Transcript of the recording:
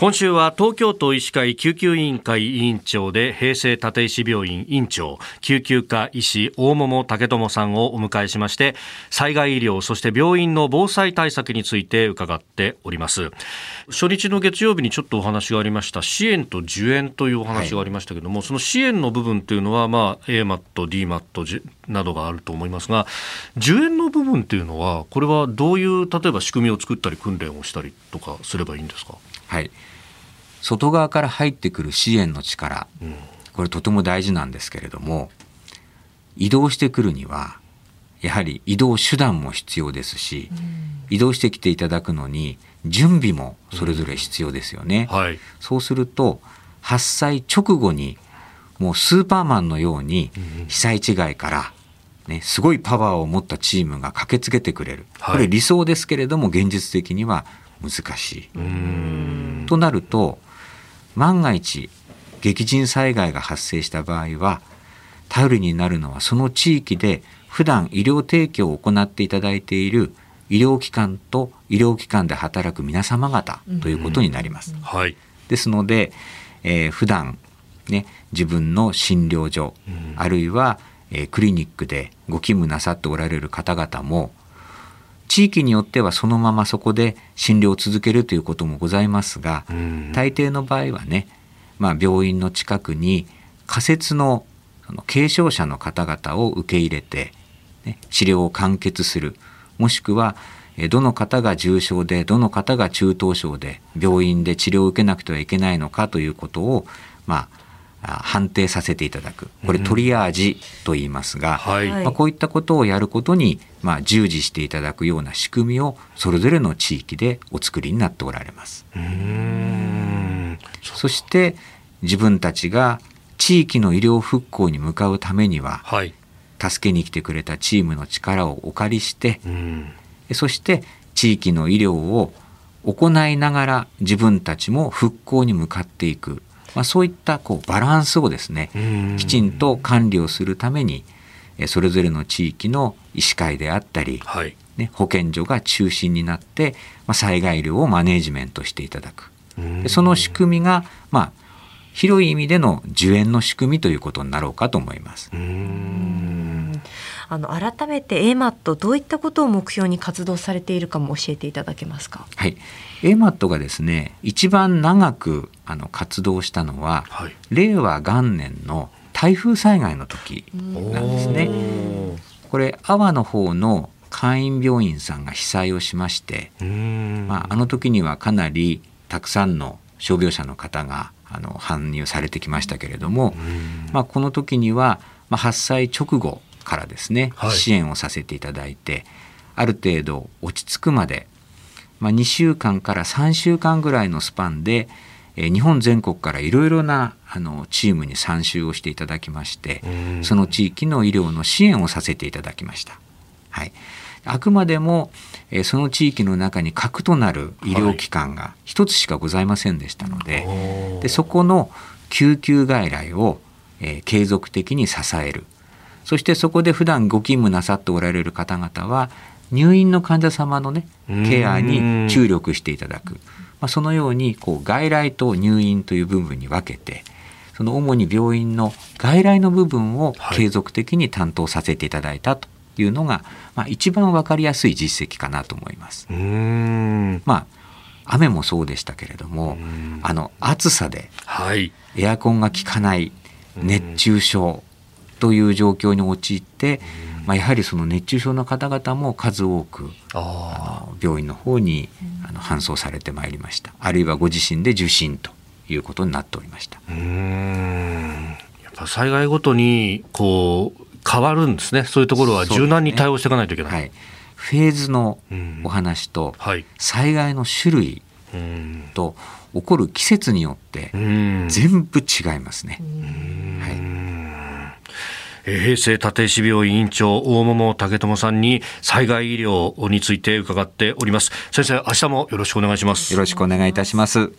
今週は東京都医師会救急委員会委員長で平成立石病院院長救急科医師大桃武智さんをお迎えしまして災害医療そして病院の防災対策について伺っております。初日の月曜日にちょっとお話がありました支援と受援というお話がありましたけども、はい、その支援の部分というのはまあ AMAT、DMAT などがあると思いますが受援の部分というのはこれはどういう例えば仕組みを作ったり訓練をしたりとかすればいいんですか？はい。外側から入ってくる支援の力、これとても大事なんですけれども移動してくるにはやはり移動手段も必要ですし、移動してきていただくのに準備もそれぞれ必要ですよね。うん。はい、そうすると発災直後にもうスーパーマンのように被災地外から、ね、すごいパワーを持ったチームが駆けつけてくれる、これ理想ですけれども現実的には難しい。となると万が一激甚災害が発生した場合は頼りになるのはその地域で普段医療提供を行っていただいている医療機関と医療機関で働く皆様方ということになります。うんはい、ですので、えー、普段ね自分の診療所、うん、あるいは、えー、クリニックでご勤務なさっておられる方々も地域によってはそのままそこで診療を続けるということもございますが、大抵の場合はね、まあ、病院の近くに仮設の軽症者の方々を受け入れて、ね、治療を完結する。もしくはどの方が重症でどの方が中等症で病院で治療を受けなくてはいけないのかということを、まあ、判定させていただく。これトリアージと言いますが、はい、まあ、こういったことをやることに、まあ、従事していただくような仕組みをそれぞれの地域でお作りになっておられます。そして自分たちが地域の医療復興に向かうためには、はい、助けに来てくれたチームの力をお借りしてそして地域の医療を行いながら自分たちも復興に向かっていくまあ、そういったこうバランスをですねきちんと管理をするためにそれぞれの地域の医師会であったり、はい、ね、保健所が中心になって、まあ、災害医療をマネジメントしていただく。その仕組みが、まあ、広い意味での受援の仕組みということになろうかと思います。あの改めて AMAT どういったことを目標に活動されているかも教えていただけますか？はい、AMAT がですね一番長くあの活動したのは、はい、令和元年の台風災害の時なんですね。これ阿波の方の会員病院さんが被災をしまして、まあ、あの時にはかなりたくさんの傷病者の方があの搬入されてきましたけれども、まあ、この時には、まあ、発災直後からですね、はい、支援をさせていただいてある程度落ち着くまで、まあ、2週間から3週間ぐらいのスパンで、えー、日本全国からいろいろなあのチームに参集をしていただきましてその地域の医療の支援をさせていただきました。はい、あくまでも、えー、その地域の中に核となる医療機関が一つしかございませんでしたのではい、でそこの救急外来を、えー、継続的に支えるそしてそこで普段ご勤務なさっておられる方々は入院の患者様のねケアに注力していただく、まあ、そのようにこう外来と入院という部分に分けてその主に病院の外来の部分を継続的に担当させていただいたというのが、はい、まあ、一番分かりやすい実績かなと思います。まあ雨もそうでしたけれどもあの暑さでエアコンが効かない熱中症という状況に陥って、まあ、やはりその熱中症の方々も数多くあの病院の方にあの搬送されてまいりました。あるいはご自身で受診ということになっておりました。うん。やっぱ災害ごとにこう変わるんですね。そういうところは柔軟に対応していかないといけない。ねはい、フェーズのお話と災害の種類と起こる季節によって全部違いますね。はい平成立石病院院長大桃武智さんに災害医療について伺っております。先生明日もよろしくお願いします。よろしくお願いいたします。